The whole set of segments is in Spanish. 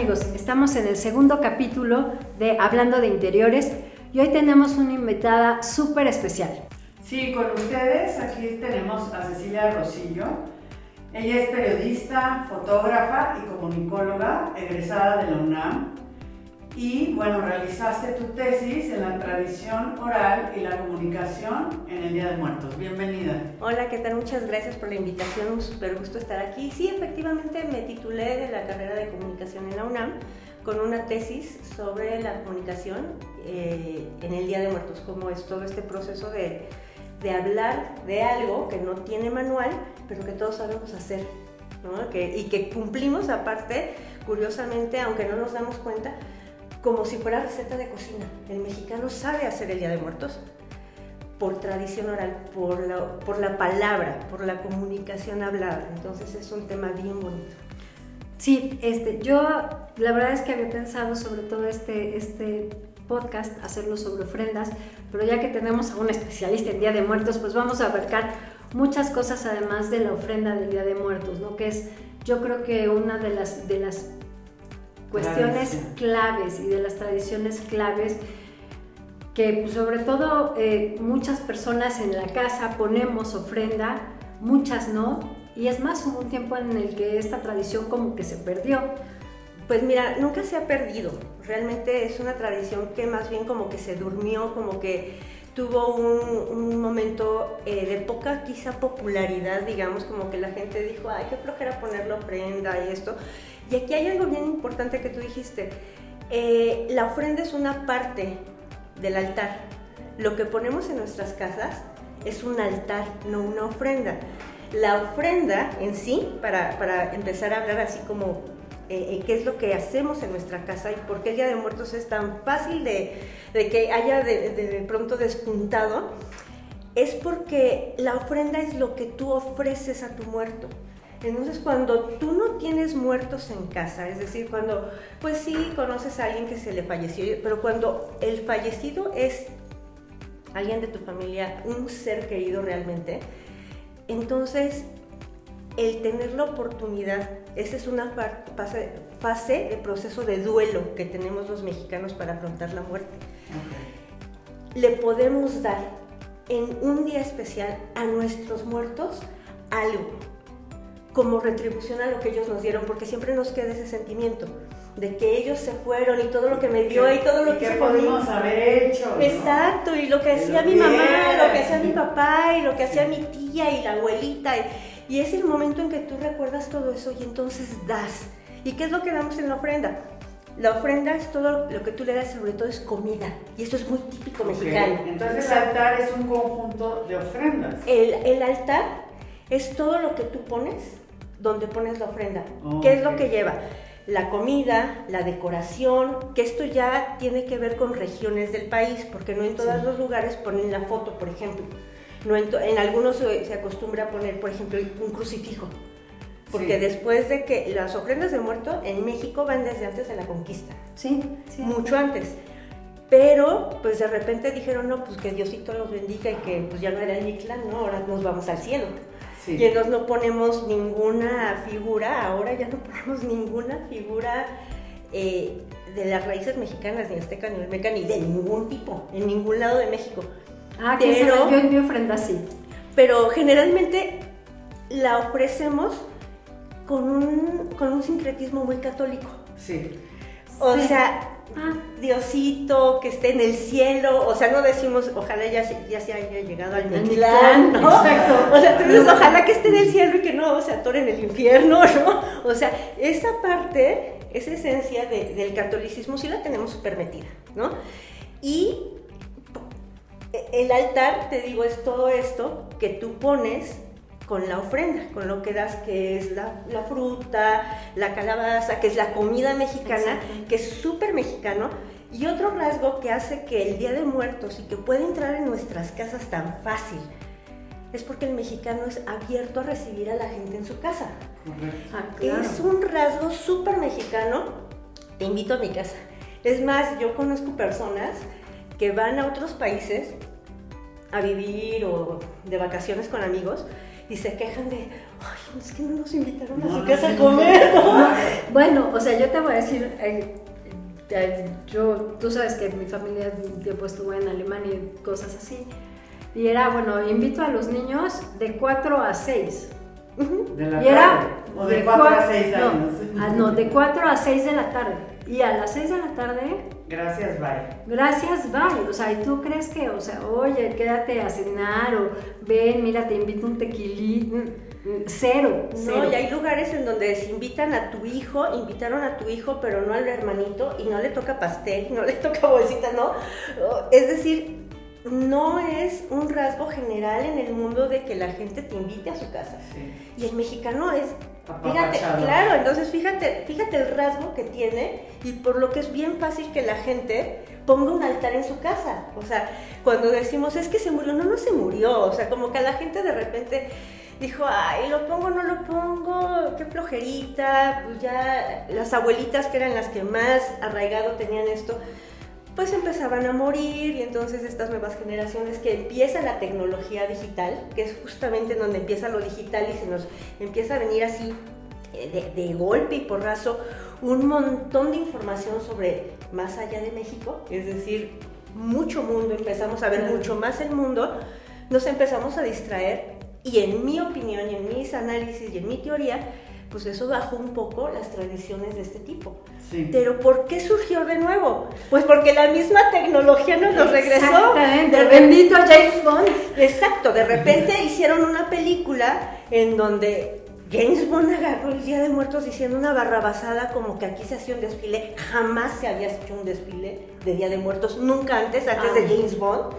Amigos? Estamos en el segundo capítulo de Hablando de Interiores y hoy tenemos una invitada súper especial. Sí, con ustedes aquí tenemos a Cecilia Rosillo. Ella es periodista, fotógrafa y comunicóloga, egresada de la UNAM. Y bueno, realizaste tu tesis en la tradición oral y la comunicación en el Día de Muertos. Bienvenida. Hola, ¿qué tal? Muchas gracias por la invitación. Un súper gusto estar aquí. Sí, efectivamente me titulé de la carrera de comunicación en la UNAM con una tesis sobre la comunicación eh, en el Día de Muertos, como es todo este proceso de, de, hablar de algo que no tiene manual, pero que todos sabemos hacer, ¿no? que, y que cumplimos aparte, curiosamente, aunque no nos damos cuenta, como si fuera receta de cocina. El mexicano sabe hacer el Día de Muertos por tradición oral, por la, por la palabra, por la comunicación hablada. Entonces es un tema bien bonito. Sí, este, yo la verdad es que había pensado sobre todo este, este podcast, hacerlo sobre ofrendas, pero ya que tenemos a un especialista en Día de Muertos, pues vamos a abarcar muchas cosas además de la ofrenda del Día de Muertos, ¿no? Que es, yo creo que una de las, de las cuestiones claves y de las tradiciones claves que pues, sobre todo eh, muchas personas en la casa ponemos ofrenda, muchas no, y es más, hubo un tiempo en el que esta tradición como que se perdió. Pues mira, nunca se ha perdido. Realmente es una tradición que más bien como que se durmió, como que tuvo un, momento eh, de poca quizá popularidad, digamos, como que la gente dijo, ay, qué flojera ponerlo ofrenda y esto. Y aquí hay algo bien importante que tú dijiste. Eh, la ofrenda es una parte del altar. Lo que ponemos en nuestras casas es un altar, no una ofrenda. La ofrenda en sí, para, empezar a hablar así como eh, eh, qué es lo que hacemos en nuestra casa y por qué el Día de Muertos es tan fácil de, que haya de, pronto despuntado, es porque la ofrenda es lo que tú ofreces a tu muerto. Entonces, cuando tú no tienes muertos en casa, es decir, cuando, pues sí, conoces a alguien que se le falleció, pero cuando el fallecido es alguien de tu familia, un ser querido realmente, entonces, el tener la oportunidad, esa es una fase, fase de proceso de duelo que tenemos los mexicanos para afrontar la muerte. Le podemos dar en un día especial a nuestros muertos algo como retribución a lo que ellos nos dieron, porque siempre nos queda ese sentimiento de que ellos se fueron y todo lo que me dio y todo lo que, que podemos haber hecho. Exacto, y lo que hacía mi mamá, lo que hacía mi papá y lo que hacía mi tía y la abuelita. Y, es el momento en que tú recuerdas todo eso y entonces das. ¿Y qué es lo que damos en la ofrenda? La ofrenda es todo lo que tú le das, sobre todo es comida. Y esto es muy típico mexicano. Entonces el altar es un conjunto de ofrendas. El, el, altar es todo lo que tú pones donde pones la ofrenda. ¿Qué es lo que lleva? la comida, la decoración, que esto ya tiene que ver con regiones del país, porque no en todos los lugares ponen la foto, por ejemplo. No en, algunos se, acostumbra a poner, por ejemplo, un crucifijo. Porque después de que las ofrendas de muerto en México van desde antes de la conquista. Sí, Mucho antes. Pero, pues de repente dijeron, no, pues que Diosito los bendiga y que pues ya no era el Mictlán, ¿no? Ahora nos vamos al cielo. Y entonces no ponemos ninguna figura, ahora ya no ponemos ninguna figura eh, de las raíces mexicanas, ni azteca, ni olmeca, ni de ningún tipo, en ningún lado de México. Ah, pero, yo en mi ofrenda sí. Pero generalmente la ofrecemos con un, con un sincretismo muy católico. Sí. O sea, ah, Diosito, que esté en el cielo, o sea, no decimos, ojalá ya se, ya se haya llegado al Mictlán, ¿no? Exacto. O sea, tú dices, ojalá que esté en el cielo y que no se atore en el infierno, ¿no? O sea, esa parte, esa esencia del catolicismo sí la tenemos súper metida, ¿no? Y e, el altar, te digo, es todo esto que tú pones con la ofrenda, con lo que das, que es la, la fruta, la calabaza, que es la comida mexicana, Exacto. que es súper mexicano. Y otro rasgo que hace que el Día de Muertos y que puede entrar en nuestras casas tan fácil es porque el mexicano es abierto a recibir a la gente en su casa. Ah, claro. Es un rasgo súper mexicano. Te invito a mi casa. Es más, yo conozco personas que van a otros países a vivir o de vacaciones con amigos y se quejan de, ay, es que no nos invitaron a No, su no, casa sí, a comer, ¿no? No, bueno, o sea, yo te voy a decir, eh, eh, yo, tú sabes que mi familia un tiempo estuvo en Alemania y cosas así. Y era, bueno, invito a los niños de 4 a 6. De la Y era tarde. O de 4 a cua- 6 no, años. ah, no, de 4 a 6 de la tarde. Y a las 6 de la tarde, Gracias, bye. gracias, bye. O sea, ¿y tú crees que, o sea, oye, quédate a cenar o ven, mira, te invito un tequilí? Mm, mm, Cero, cero. No, y hay lugares en donde se invitan a tu hijo, invitaron a tu hijo, pero no al hermanito, y no le toca pastel, y no le toca bolsita, ¿no? Es decir, no es un rasgo general en el mundo de que la gente te invite a su casa. Sí. Y el mexicano es, fíjate, claro, entonces fíjate, fíjate el rasgo que tiene y por lo que es bien fácil que la gente ponga un altar en su casa. O sea, cuando decimos es que se murió, no, no se murió. O sea, como que a la gente de repente dijo, ay, lo pongo, no lo pongo, qué flojerita. Pues ya las abuelitas que eran las que más arraigado tenían esto, pues empezaban a morir y entonces estas nuevas generaciones que empieza la tecnología digital, que es justamente donde empieza lo digital y se nos empieza a venir así eh, de, de golpe y porrazo un montón de información sobre más allá de México, es decir, mucho mundo, empezamos a ver mucho más el mundo, nos empezamos a distraer y en mi opinión y en mis análisis y en mi teoría, pues eso bajó un poco las tradiciones de este tipo. Sí. Pero ¿por qué surgió de nuevo? Pues porque la misma tecnología nos lo regresó. Exactamente, De bendito James Bond. Exacto, de repente hicieron una película en donde James Bond agarró el Día de Muertos diciendo una barrabasada como que aquí se hacía un desfile. Jamás se había hecho un desfile de Día de Muertos, nunca antes, antes de Ah. James Bond.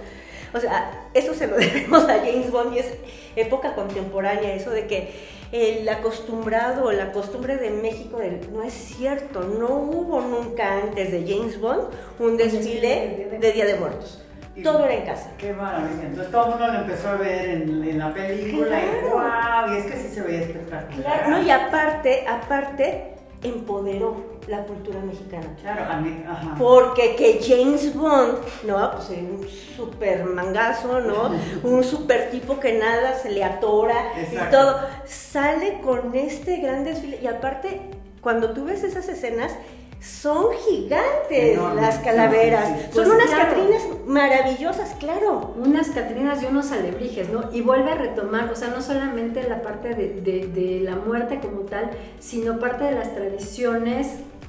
O sea, eso se lo debemos a James Bond y es época contemporánea, eso de que el acostumbrado o la costumbre de México del- no es cierto, no hubo nunca antes de James Bond un desfile de Día de Muertos. Y- Todo era en casa. Qué maravilla. Entonces todo el mundo lo empezó a ver en, en la película y wow, y es que sí se veía espectacular. Claro, no, y aparte, aparte, empoderó la cultura mexicana. Claro, a mí, ajá. Porque que James Bond, no, pues era un super mangazo, ¿no? Un super tipo que nada se le atora y todo. Sale con este gran desfile. Y aparte, cuando tú ves esas escenas, son gigantes Enormes, las calaveras. sí, sí. Son Pues unas claro. catrinas maravillosas, claro. unas Catrinas y unos alebrijes, ¿no? Y vuelve a retomar, o sea, no solamente la parte de, de- de la muerte como tal, sino parte de las tradiciones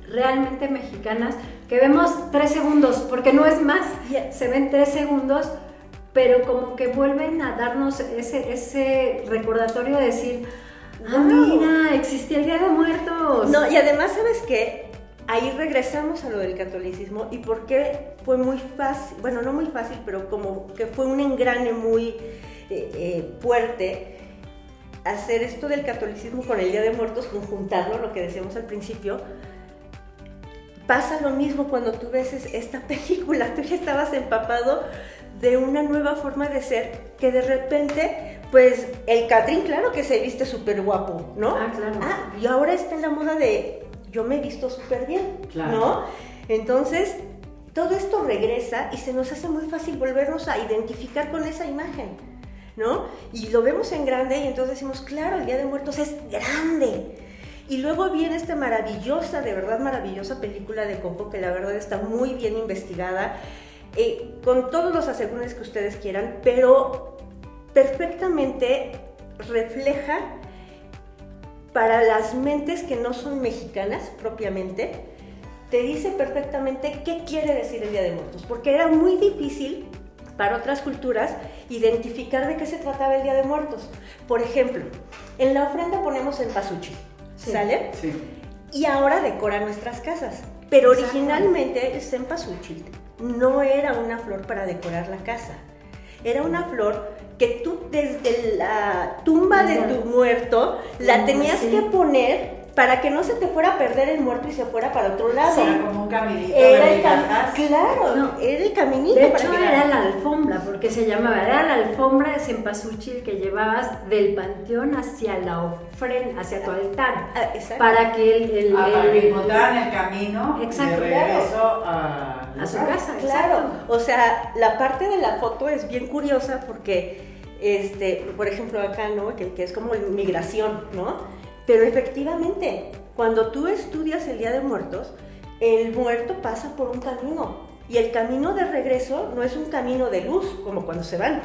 realmente mexicanas, que vemos tres segundos, porque no es más, se ven tres segundos, pero como que vuelven a darnos ese, ese recordatorio de decir, ah, mira, existía el Día de Muertos. No, y además, ¿sabes qué? Ahí regresamos a lo del catolicismo y por qué fue muy fácil, bueno, no muy fácil, pero como que fue un engrane muy eh, eh, fuerte hacer esto del catolicismo con el Día de Muertos, conjuntarlo, lo que decíamos al principio. Pasa lo mismo cuando tú ves es- esta película, tú ya estabas empapado de una nueva forma de ser que de repente, pues el Catrín, claro que se viste súper guapo, ¿no? Ah, claro. Ah, y ahora está en la moda de yo me he visto súper bien, Claro. ¿no? Entonces, todo esto regresa y se nos hace muy fácil volvernos a identificar con esa imagen, ¿no? Y lo vemos en grande y entonces decimos, claro, el Día de Muertos es grande. Y luego viene esta maravillosa, de verdad maravillosa película de Coco, que la verdad está muy bien investigada, eh, con todos los asegúnes que ustedes quieran, pero perfectamente refleja para las mentes que no son mexicanas propiamente, te dice perfectamente qué quiere decir el Día de Muertos, porque era muy difícil para otras culturas identificar de qué se trataba el Día de Muertos. Por ejemplo, en la ofrenda ponemos el pasuchi, Sí. ¿sale? Sí. Y ahora decora nuestras casas. Pero originalmente el cempasúchil no era una flor para decorar la casa. era una flor que tú desde la tumba de tu muerto la tenías que poner para que no se te fuera a perder el muerto y se fuera para otro lado. Era como un caminito Era de el cam- claro, No. era el caminito De para hecho, llegar. era la alfombra, porque se llamaba, era la alfombra de cempasúchil que llevabas del panteón hacia la ofrenda, hacia tu altar, Ah, exacto. para que el, el- Ah, para que el- encontraran el camino Exacto, de regreso a, a su casa, Claro, exacto. o sea, la parte de la foto es bien curiosa porque, este, por ejemplo, acá, ¿no? Que, que es como migración, ¿no? Pero efectivamente, cuando tú estudias el Día de Muertos, el muerto pasa por un camino y el camino de regreso no es un camino de luz como cuando se van,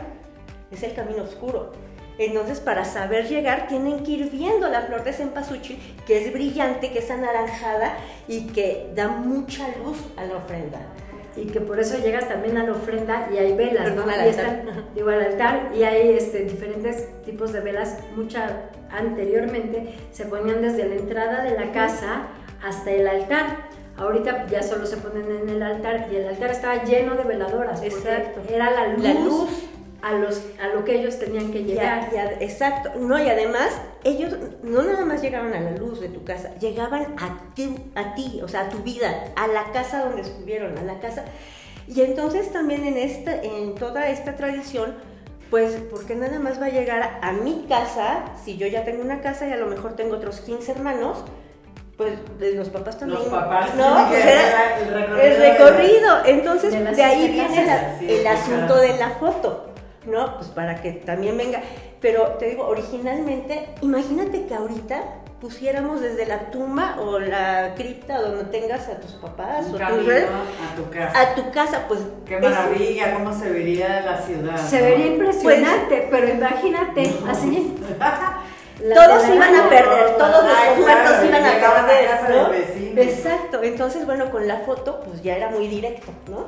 es el camino oscuro. Entonces, para saber llegar, tienen que ir viendo la flor de cempasúchil, que es brillante, que es anaranjada y que da mucha luz a la ofrenda. Y que por eso llegas también a la ofrenda y hay velas, ¿no? al Y altar. están, digo, al altar y hay este, diferentes tipos de velas. Mucha anteriormente se ponían desde la entrada de la casa hasta el altar. Ahorita ya solo se ponen en el altar y el altar estaba lleno de veladoras. Exacto. Era la luz, La luz. A, los, a lo que ellos tenían que llegar. Ya, ya, exacto. No, y además, ellos no nada más llegaban a la luz de tu casa, llegaban a ti, a ti, o sea, a tu vida, a la casa donde estuvieron, a la casa. Y entonces también en, esta, en toda esta tradición, pues, ¿por qué nada más va a llegar a mi casa si yo ya tengo una casa y a lo mejor tengo otros 15 hermanos? Pues de los papás también. Los papás no, pues que era el recorrido. el recorrido. Entonces, de ahí viene la- casas. Sí, el asunto claro. de la foto, ¿no? Pues para que también venga. Pero te digo, originalmente, imagínate que ahorita pusiéramos desde la tumba o la cripta donde tengas a tus papás Un o camino tus re- a tu casa. a tu casa, pues Qué es- maravilla, cómo se vería la ciudad. Se ¿no? vería impresionante, pero imagínate, así. la- todos iban a perder, todos claro, muertos iban a perder, ¿no? vecino. Exacto, entonces bueno, con la foto pues ya era muy directo, ¿no?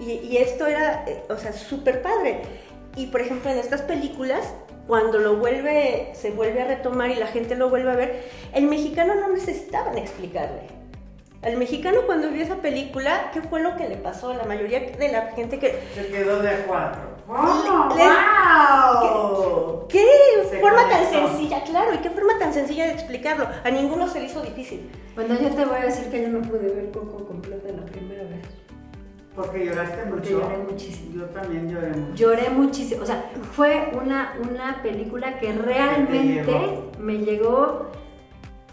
Y, y esto era, eh, o sea, súper padre. Y por ejemplo en estas películas, cuando lo vuelve, se vuelve a retomar y la gente lo vuelve a ver, el mexicano no necesitaban explicarle. Al mexicano cuando vio esa película, ¿qué fue lo que le pasó? La mayoría de la gente que... Se quedó de a cuatro. ¡Oh, Les- wow! ¿Qué Se forma tan conectó. sencilla? Claro, y qué forma tan sencilla de explicarlo. A ninguno se le hizo difícil. Bueno, yo te voy a decir que yo no pude ver Coco completa la primera. Porque lloraste Porque mucho. lloré muchísimo. Yo también lloré mucho. Lloré muchísimo, o sea, fue una, una película que realmente llegó. me llegó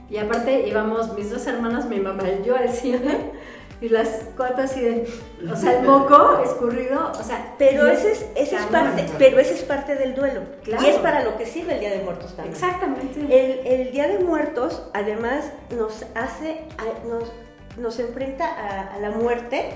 y aparte íbamos mis dos hermanas, mi mamá y yo al cine y las cuatro así de, o sea, el moco escurrido, o sea, Pero ese es, ese es parte, pero ese es parte del duelo. Claro. Y es para lo que sirve el Día de Muertos también. Exactamente. El, el Día de Muertos además nos hace, nos, nos enfrenta a, a la muerte,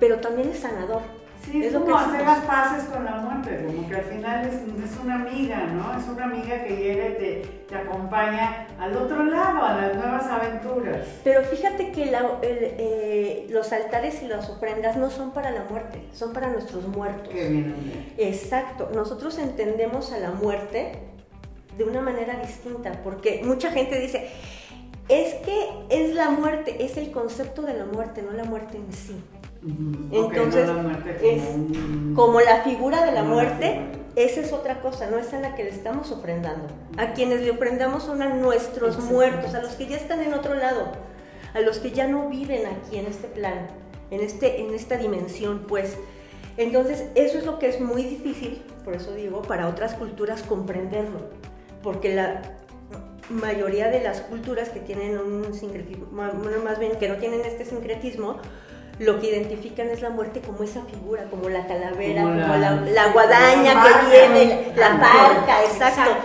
pero también es sanador. Sí, es, Es lo como que hacer las paces con la muerte, como que al final es, es una amiga, ¿no? Es una amiga que llega y te, te acompaña al otro lado, a las nuevas aventuras. Pero fíjate que la- el, eh, los altares y las ofrendas no son para la muerte, son para nuestros muertos. Qué bien. Exacto, nosotros entendemos a la muerte de una manera distinta, porque mucha gente dice, es que es la muerte, es el concepto de la muerte, no la muerte en sí. Entonces, no la muerte como es un- Como la figura de la muerte, esa es otra cosa, no es a la que le estamos ofrendando. A quienes le ofrendamos son a nuestros muertos, a los que ya están en otro lado, a los que ya no viven aquí en este plan, en, este, en esta dimensión, pues. Entonces, eso es lo que es muy difícil, por eso digo, para otras culturas comprenderlo, porque la mayoría de las culturas que tienen un sincretismo, bueno, más bien que no tienen este sincretismo, lo que identifican es la muerte como esa figura, como la calavera, Como como, la- guadaña que viene, la barca, exacto. exacto.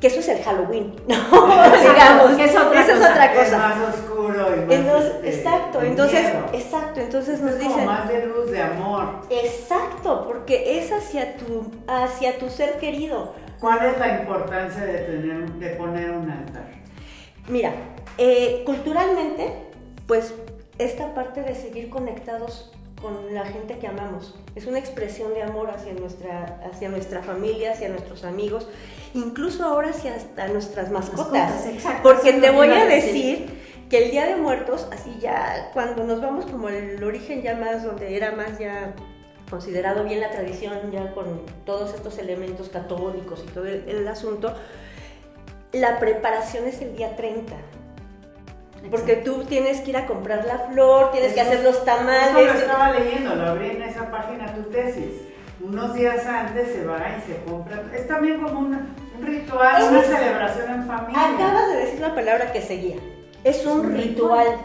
Que eso es el Halloween, ¿no? Digamos, que es otra esa es cosa. otra Es cosa. más oscuro y más. Entonces, este, exacto, entonces, miedo. exacto, entonces Esto nos es como dicen, más de luz, de amor. exacto, porque es hacia tu, hacia tu ser querido. ¿Cuál es la importancia de, tener, de poner un altar? Mira, eh, culturalmente, pues esta parte de seguir conectados con la gente que amamos es una expresión de amor hacia nuestra, hacia nuestra familia, hacia nuestros amigos, incluso ahora hacia hasta nuestras mascotas. Mascotas, exacto, Porque te voy a decir. decir que el Día de Muertos, así ya, cuando nos vamos como al origen ya más, donde era más ya considerado bien la tradición, ya con todos estos elementos católicos y todo el, el asunto, la preparación es el día 30. Porque tú tienes que ir a comprar la flor, tienes que Eso- hacer los Eso tamales. lo estaba leyendo, lo abrí en esa página tu tesis. Unos días antes se va y se compra. Es también como una- un ritual, Es una un- celebración en familia. Acabas de decir la palabra que seguía. Es un, un ritual. ritual.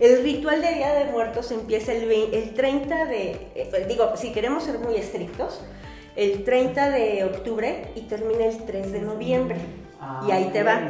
El ritual de Día de Muertos empieza el, vein- el 30 de, eh, digo, si queremos ser muy estrictos, el 30 de octubre y termina el 3 de noviembre. Ah, y ahí te va.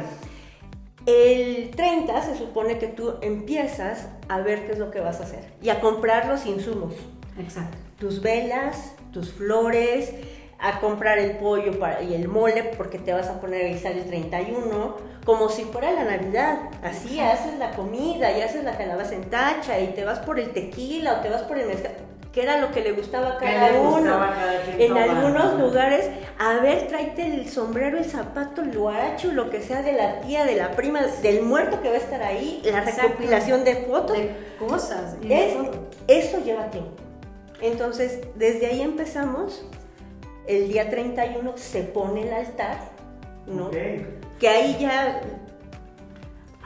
El 30 se supone que tú empiezas a ver qué es lo que vas a hacer y a comprar los insumos. Exacto. tus velas, tus flores, a comprar el pollo para- y el mole porque te vas a poner a guisar el 31, como si fuera la Navidad. Así haces la comida y haces la calabaza en tacha y te vas por el tequila o te vas por el mezcal, que era lo que le gustaba a ¿Qué cada le uno. gustaba cada En tomar? algunos lugares, a ver, tráete el sombrero, el zapato, el guaracho, lo que sea de la tía, de la prima, del muerto que va a estar ahí, la Exacto. recopilación de fotos. De cosas. y de Es- eso lleva tiempo. Entonces, desde ahí empezamos. El día 31 se pone el altar, ¿no? Que ahí ya...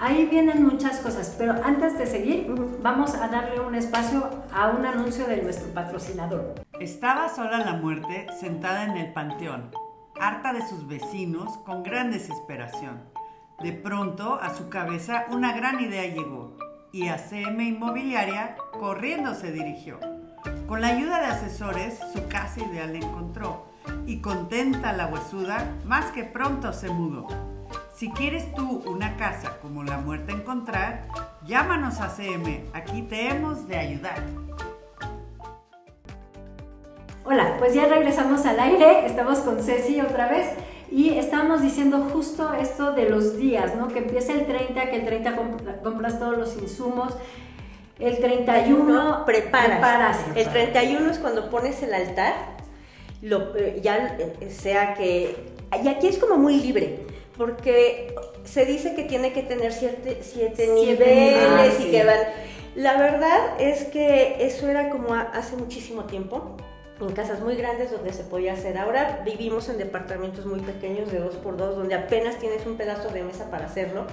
Ahí vienen muchas cosas, pero antes de seguir, vamos a darle un espacio a un anuncio de nuestro patrocinador. Estaba sola la muerte sentada en el panteón, harta de sus vecinos, con gran desesperación. De pronto a su cabeza una gran idea llegó y a CM Inmobiliaria corriendo se dirigió. Con la ayuda de asesores su casa ideal encontró y contenta la huesuda más que pronto se mudó. Si quieres tú una casa como la muerte encontrar, llámanos a CM, aquí te hemos de ayudar. Hola, pues ya regresamos al aire, estamos con Ceci otra vez y estábamos diciendo justo esto de los días, ¿no? Que empieza el 30, que el 30 comp- compras todos los insumos, el 31 preparas. preparas. El 31 es cuando pones el altar, lo, eh, ya eh, sea que... Y aquí es como muy libre, porque se dice que tiene que tener siete, siete Siete niveles y que van... La verdad es que eso era como hace muchísimo tiempo, en casas muy grandes donde se podía hacer. Ahora vivimos en departamentos muy pequeños de dos por dos, donde apenas tienes un pedazo de mesa para hacerlo.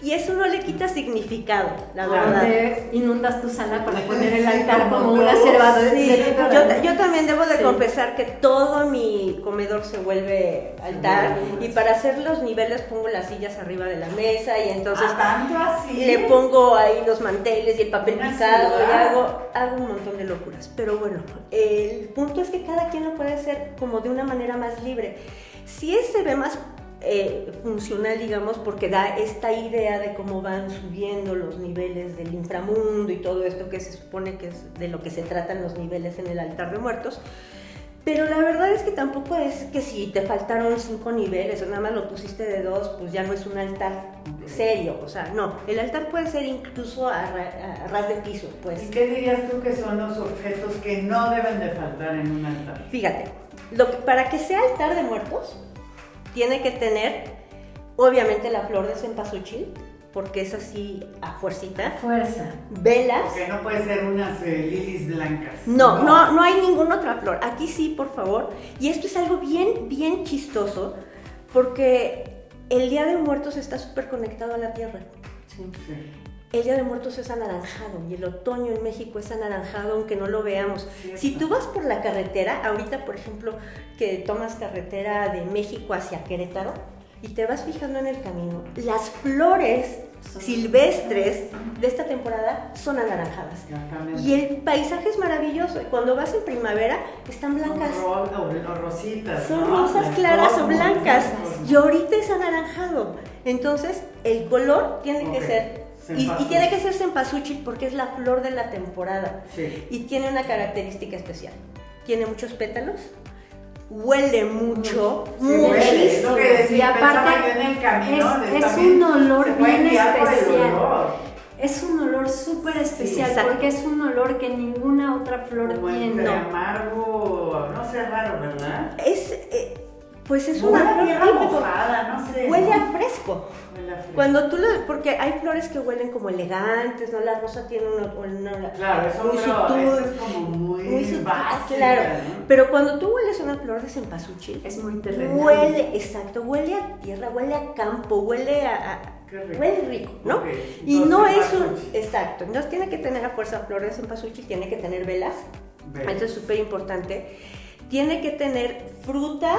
Y eso no le quita significado, la verdad. Donde inundas tu sala para poner el altar como una cebada. Sí, yo, yo también debo de Sí. confesar que todo mi comedor se vuelve altar vuelve. y para hacer los niveles pongo las sillas arriba de la mesa y entonces Ah, tanto así. le pongo ahí los manteles y el papel picado y hago, hago un montón de locuras. Pero bueno, el punto es que cada quien lo puede hacer como de una manera más libre. Si es, se ve más eh, funcional, digamos, porque da esta idea de cómo van subiendo los niveles del inframundo y todo esto que se supone que es de lo que se tratan los niveles en el altar de muertos. Pero la verdad es que tampoco es que si te faltaron cinco niveles o nada más lo pusiste de dos, pues ya no es un altar serio. O sea, no, el altar puede ser incluso a, ra- a ras de piso, pues. ¿Y qué dirías tú que son los objetos que no deben de faltar en un altar? Fíjate, lo que- para que sea altar de muertos, tiene que tener, obviamente, la flor de cempasúchil, porque es así a fuercita. Fuerza. Velas. Porque no puede ser unas eh, lilies blancas. No, no, no hay ninguna otra flor. Aquí sí, por favor. Y esto es algo bien, bien chistoso, porque el Día de Muertos está súper conectado a la tierra. Sí. Sí. El Día de Muertos es anaranjado y el otoño en México es anaranjado aunque no lo veamos. Cierto. Si tú vas por la carretera, ahorita por ejemplo que tomas carretera de México hacia Querétaro y te vas fijando en el camino, las flores silvestres de esta temporada son anaranjadas. Y el paisaje es maravilloso. Cuando vas en primavera están blancas. O, o rositas. Son ¿no? rosas claras o blancas. Y ahorita es anaranjado. Entonces, el color tiene que ser. Y, tiene que ser cempasúchil porque es la flor de la temporada. Sí. Y tiene una característica especial. Tiene muchos pétalos. Huele mucho. Sí, huele, es lo que decía, Y aparte, pensaba yo en el camino. es- un olor bien especial. olor, Es un olor súper especial porque es un olor que ninguna otra flor Como tiene. entre No. amargo, no sé, raro, ¿verdad? Es, eh, Pues es una flor tierra no sé. Huele a fresco. Huele a fresco. Cuando tú lo, porque hay flores que huelen como elegantes, ¿no? La rosa tiene una, una- Claro, eso muy sutil, es como muy, muy sutil, básica, claro. ¿no? Pero cuando tú hueles una flor de cempasúchil, Es muy terrenal. huele, exacto, huele a tierra, huele a campo, huele a, a- Qué rico. huele rico, ¿no? Ok, Y entonces, no es un, exacto, no tiene que tener a fuerza flor de cempasúchil, tiene que tener velas, Velas. esto es súper importante, tiene que tener fruta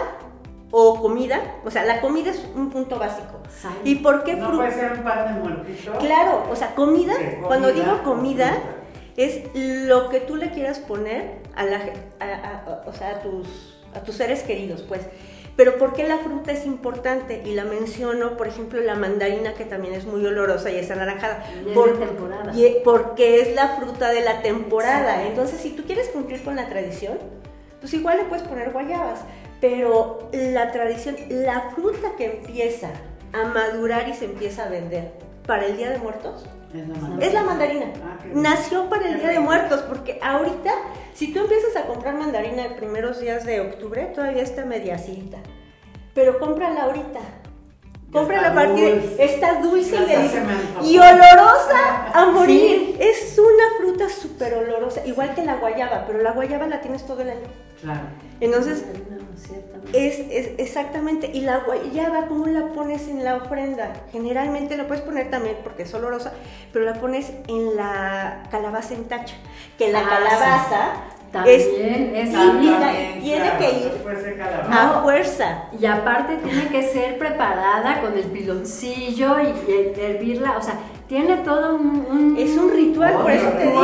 o comida, o sea, la comida es un punto básico. Sal. ¿Y por qué No fruta? puede ser un pan de muertito. Claro, o sea, comida, Ok, cuando comida, digo comida, fruta. es lo que tú le quieras poner a, la, ge- a, a- a- o sea, a, tus, a tus seres queridos, pues. Pero ¿por qué la fruta es importante? Y la menciono, por ejemplo, la mandarina, que también es muy olorosa y es anaranjada. Y es Por- de temporada. y- porque es la fruta de la temporada. Sí. Entonces, si tú quieres cumplir con la tradición, pues igual le puedes poner guayabas. Pero la tradición, la fruta que empieza a madurar y se empieza a vender para el Día de Muertos, Es la mandarina. es la mandarina. Ah. Nació para el Día de. Muertos, porque ahorita, si tú empiezas a comprar mandarina en primeros días de octubre, todavía está mediacita. Pero cómprala ahorita. Cómprala a partir de. Está dulce y olorosa a morir. Sí. Es una fruta súper igual que la guayaba, pero la guayaba la tienes todo el año. Claro. Entonces, No, ciertamente. es, es exactamente, y la guayaba, ¿cómo la pones en la ofrenda? Generalmente la puedes poner también porque es olorosa, pero la pones en la calabaza en tacha, que la Ah, calabaza También es es También. También, tiene claro, que ir. A fuerza. Y aparte tiene que ser preparada con el piloncillo y el- hervirla, o sea, tiene todo un, un- Es un ritual, por eso te digo.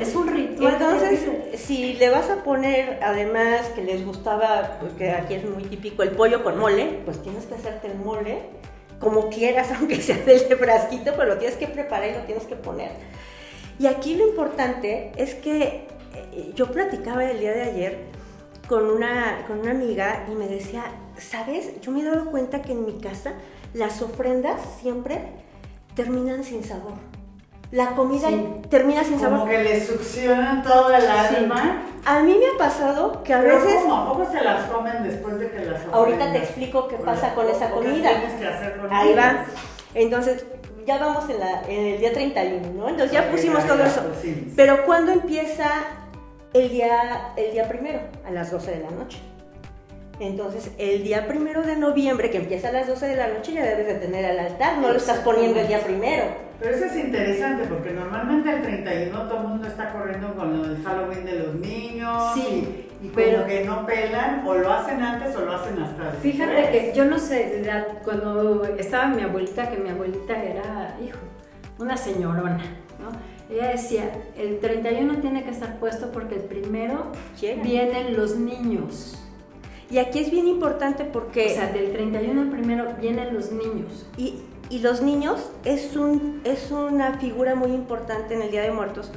es un Y ritual. entonces, si le vas a poner, además que les gustaba, porque aquí es muy típico, el pollo con mole, pues tienes que hacerte el mole como quieras, aunque sea del frasquito, pero lo tienes que preparar y lo tienes que poner. Y aquí lo importante es que eh, yo platicaba el día de ayer con una, con una amiga y me decía, ¿sabes? Yo me he dado cuenta que en mi casa las ofrendas siempre terminan sin sabor. La comida Sí. termina sin sabor. Como que le succionan todo el alma. A mí me ha pasado que a Pero veces, ¿cómo? ¿A poco se las comen después de que las ofrendas? ahorita te explico qué pasa con esa ¿O qué comida. tienes que hacer con Ahí va. Entonces, ya vamos en, la- en el día 31, ¿no? Entonces ya pusimos todo eso. pusimos. Pero ¿cuándo empieza el día, el día primero? A las 12 de la noche. Entonces, el día primero de noviembre, que empieza a las 12 de la noche, ya debes de tener al altar, no lo estás poniendo el día primero. Pero eso es interesante porque normalmente el 31 todo el mundo está corriendo con del Halloween de los niños Sí, y, y pero- como que no pelan o lo hacen antes o lo hacen hasta después. Fíjate que yo no sé, cuando estaba mi abuelita, que mi abuelita era, hijo, una señorona, ¿no? Ella decía, el 31 tiene que estar puesto porque el primero Llega. vienen los niños. Y aquí es bien importante porque... O sea, del 31 al primero vienen los niños. Y, y los niños es, un, es una figura muy importante en el Día de Muertos,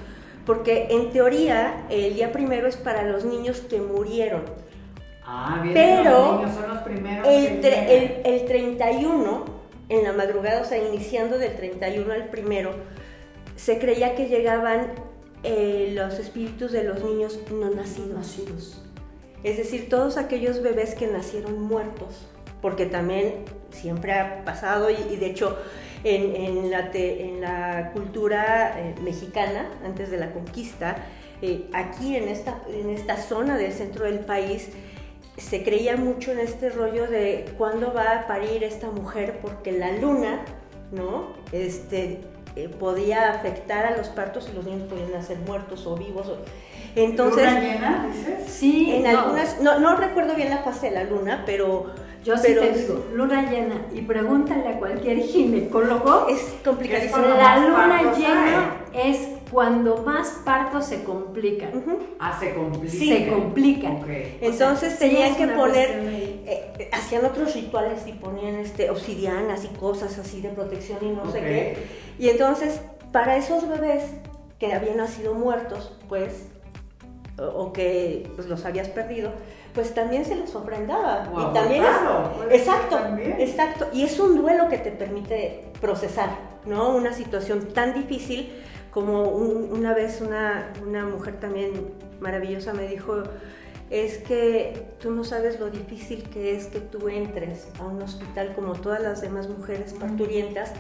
porque en teoría el día primero es para los niños que murieron. Ah, bien, Pero los niños son los primeros el, el 31, en la madrugada, o sea, iniciando del 31 al primero, se creía que llegaban eh, los espíritus de los niños no nacidos. Nacidos. Es decir, todos aquellos bebés que nacieron muertos, porque también siempre ha pasado y, de hecho en, la, cultura eh, mexicana, antes de la conquista, eh, aquí en esta, en esta zona del centro del país, se creía mucho en este rollo de cuándo va a parir esta mujer, porque la luna, ¿no? Este, eh, podía afectar a los partos y los niños podían nacer muertos o vivos. Entonces, ¿Luna llena, dices? Sí, en no, algunas, no, no recuerdo bien la fase de la luna, pero Yo sí te digo, luna llena, y pregúntale a cualquier ginecólogo, es complicadísimo. la luna llena es cuando más partos se complican. Ah, se complica. Se complican. Entonces sí tenían que poner, eh, eh, hacían otros rituales y ponían este, obsidianas y cosas así de protección y no sé qué. Y entonces, para esos bebés que habían nacido muertos, pues, o, que pues, los habías perdido, pues también se les ofrendaba. O y también es- ser exacto, también. exacto. Y es un duelo que te permite procesar, ¿no? Una situación tan difícil como un- una vez una, una mujer también maravillosa me dijo, es que tú no sabes lo difícil que es que tú entres a un hospital como todas las demás mujeres parturientas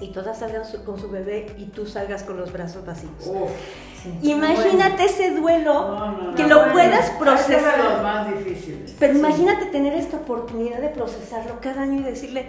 y todas salgan con su bebé y tú salgas con los brazos vacíos. Imagínate ese duelo que lo puedas procesar. Es los más difíciles. Pero imagínate tener esta oportunidad de procesarlo cada año y decirle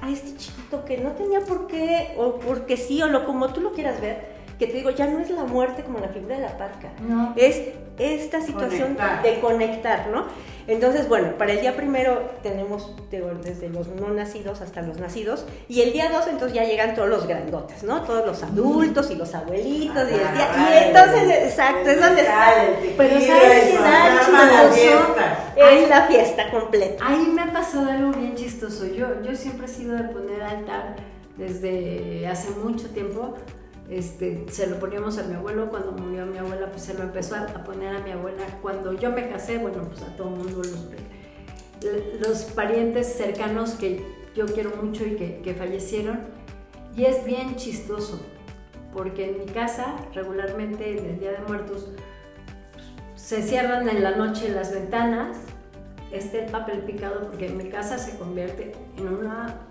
a este chiquito que no tenía por qué, o porque sí, o lo como tú lo quieras ver, que te digo, ya no es la muerte como la figura de la parca, no. es esta situación de conectar, ¿no? Entonces, bueno, para el día primero tenemos desde los no nacidos hasta los nacidos, y el día dos entonces ya llegan todos los grandotes, ¿no? Todos los adultos y los abuelitos, y, el día, y entonces, exacto, es donde está. Pero ¿sabes qué? Es la fiesta completa. Ahí me ha pasado algo bien chistoso. Yo, yo siempre he sido de poner altar desde hace mucho tiempo este, se lo poníamos a mi abuelo, cuando murió mi abuela, pues se lo empezó a poner a mi abuela. Cuando yo me casé, bueno, pues a todo el mundo los, los parientes cercanos que yo quiero mucho y que, que fallecieron. Y es bien chistoso, porque en mi casa regularmente en el Día de Muertos pues, se cierran en la noche las ventanas, este el papel picado, porque en mi casa se convierte en un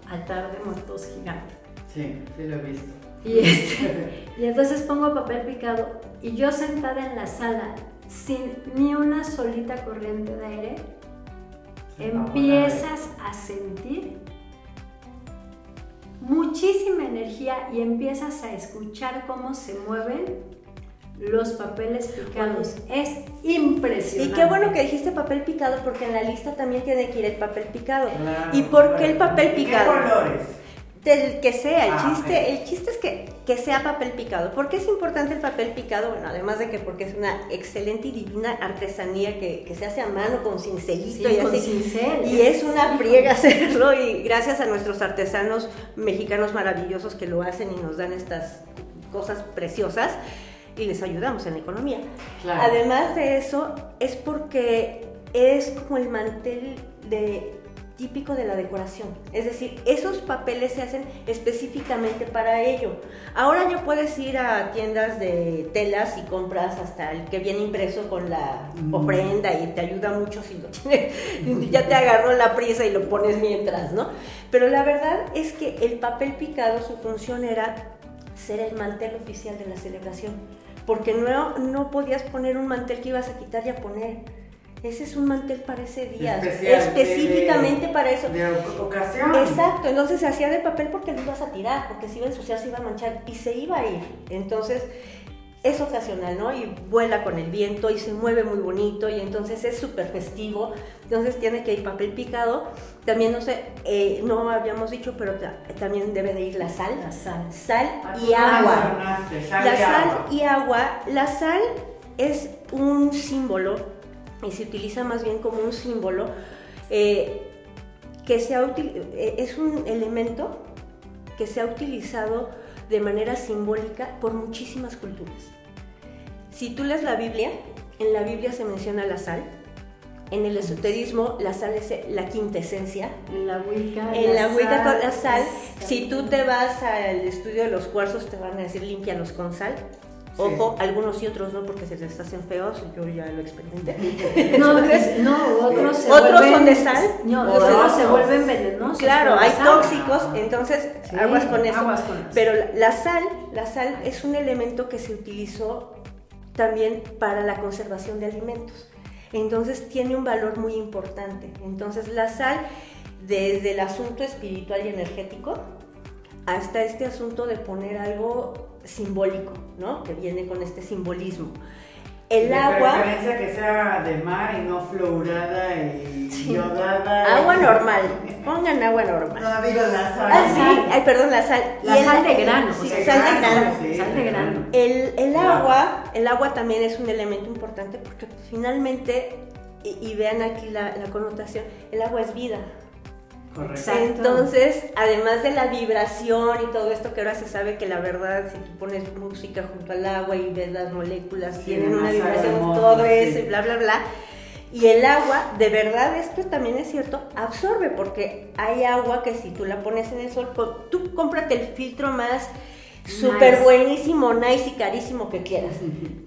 altar de muertos gigante. Sí, sí lo he visto. Y, este, y entonces pongo papel picado y yo sentada en la sala sin ni una solita corriente de aire, empiezas a sentir muchísima energía y empiezas a escuchar cómo se mueven los papeles picados. Es impresionante. Y qué bueno que dijiste papel picado porque en la lista también tiene que ir el papel picado. ¿Y por qué el papel picado? ¿Qué colores? Del que sea, el ah, chiste, el chiste es que, que, sea papel picado. ¿Por qué es importante el papel picado? Bueno, además de que porque es una excelente y divina artesanía que, que se hace a mano con cincelito y así. y es una friega hacerlo y gracias a nuestros artesanos mexicanos maravillosos que lo hacen y nos dan estas cosas preciosas y les ayudamos en la economía. Además de eso, es porque es como el mantel de típico de la decoración. Es decir, esos papeles se hacen específicamente para ello. Ahora ya puedes ir a tiendas de telas y compras hasta el que viene impreso con la mm. ofrenda y te ayuda mucho si lo tienes, ya te agarró la prisa y lo pones mientras, ¿no? Pero la verdad es que el papel picado, su función era ser el mantel oficial de la celebración, porque no, no podías poner un mantel que ibas a quitar y a poner ese es un mantel para ese día, específicamente para eso. De ocasión. Exacto, entonces se hacía de papel porque lo ibas a tirar, porque si iba a ensuciar, se iba a manchar y se iba a ir. Entonces es ocasional, ¿no? Y vuela con el viento y se mueve muy bonito y entonces es súper festivo. Entonces tiene que ir papel picado. También, no sé, eh, no habíamos dicho, pero también debe de ir la sal. La sal. Sal y agua. la sal y agua. La sal es un símbolo y se utiliza más bien como un símbolo eh, que se eh, es un elemento que se ha utilizado de manera simbólica por muchísimas culturas. Si tú lees la Biblia, en la Biblia se menciona la sal, en el esoterismo la sal es la quinta esencia. En la Wicca. En la, Wicca la sal. Si tú te vas al estudio de los cuarzos te van a decir límpialos con sal. Ojo, algunos y otros no porque se les hacen feos, yo ya lo experimenté. No, no otros se Otros son de sal. No, otros se vuelven venenosos. Claro, hay tóxicos, entonces aguas, con eso. Pero la sal, la sal es un elemento que se utilizó también para la conservación de alimentos. Entonces tiene un valor muy importante. Entonces la sal, desde el asunto espiritual y energético, hasta este asunto de poner algo simbólico, ¿no? Que viene con este simbolismo. El de agua. Preferencia que sea de mar y no fluorada y yodada. Agua normal. Pongan agua normal. No, digo la sal. Ah, sí. Ay, perdón, la sal. La sal de grano. Sí, sal de grano. sal de grano. El, el agua, el agua también es un elemento importante porque finalmente, y, vean aquí la, la connotación, el agua es vida. Entonces, además de la vibración y todo esto que ahora se sabe que la verdad, si tú pones música junto al agua y ves las moléculas, tienen una vibración, todo eso y bla, bla, bla. Y el agua, de verdad, esto también es cierto, absorbe, porque hay agua que si tú la pones en el sol, tú cómprate el filtro más súper buenísimo, nice y carísimo que quieras.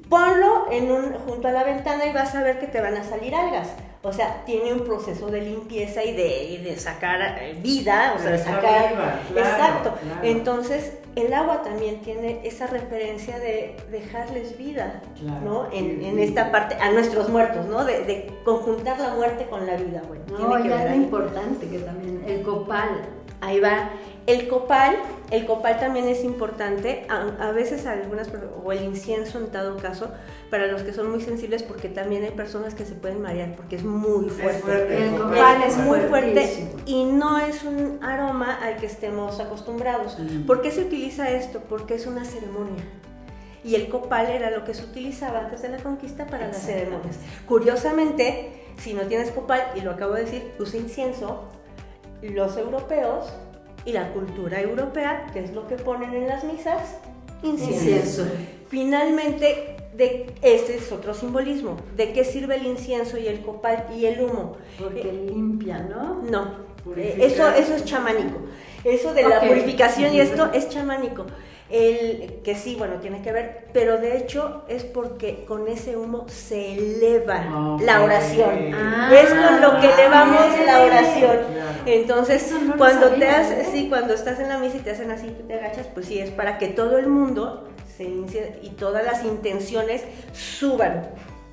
Ponlo en un, junto a la ventana y vas a ver que te van a salir algas. O sea, tiene un proceso de limpieza y de, de sacar eh, vida, o sea, de sacar... exacto. Entonces, el agua también tiene esa referencia de dejarles vida, ¿no? En, en, esta parte, a nuestros muertos, ¿no? De, de, conjuntar la muerte con la vida, bueno. No, y algo importante que también, el copal. Ahí va. El copal, el copal también es importante, a, veces algunas o el incienso en dado caso, para los que son muy sensibles, porque también hay personas que se pueden marear porque es muy fuerte. el copal es, muy fuerte y no es un aroma al que estemos acostumbrados. ¿Por qué se utiliza esto? Porque es una ceremonia y el copal era lo que se utilizaba antes de la conquista para las ceremonias. Curiosamente, si no tienes copal, y lo acabo de decir, usa incienso, los europeos y la cultura europea, que es lo que ponen en las misas, incienso. Finalmente, de, este es otro simbolismo. ¿De qué sirve el incienso y el copal y el humo? Porque eh, limpia, ¿no? No, eh, eso, eso es chamánico. Eso de la purificación y esto es chamánico. El, que sí, bueno, tiene que ver, pero de hecho es porque con ese humo se eleva la oración. Ah. es con lo que elevamos la oración. Entonces, cuando te haces, sí, cuando estás en la misa y te hacen así, te agachas, pues sí, es para que todo el mundo se inicie y todas las intenciones suban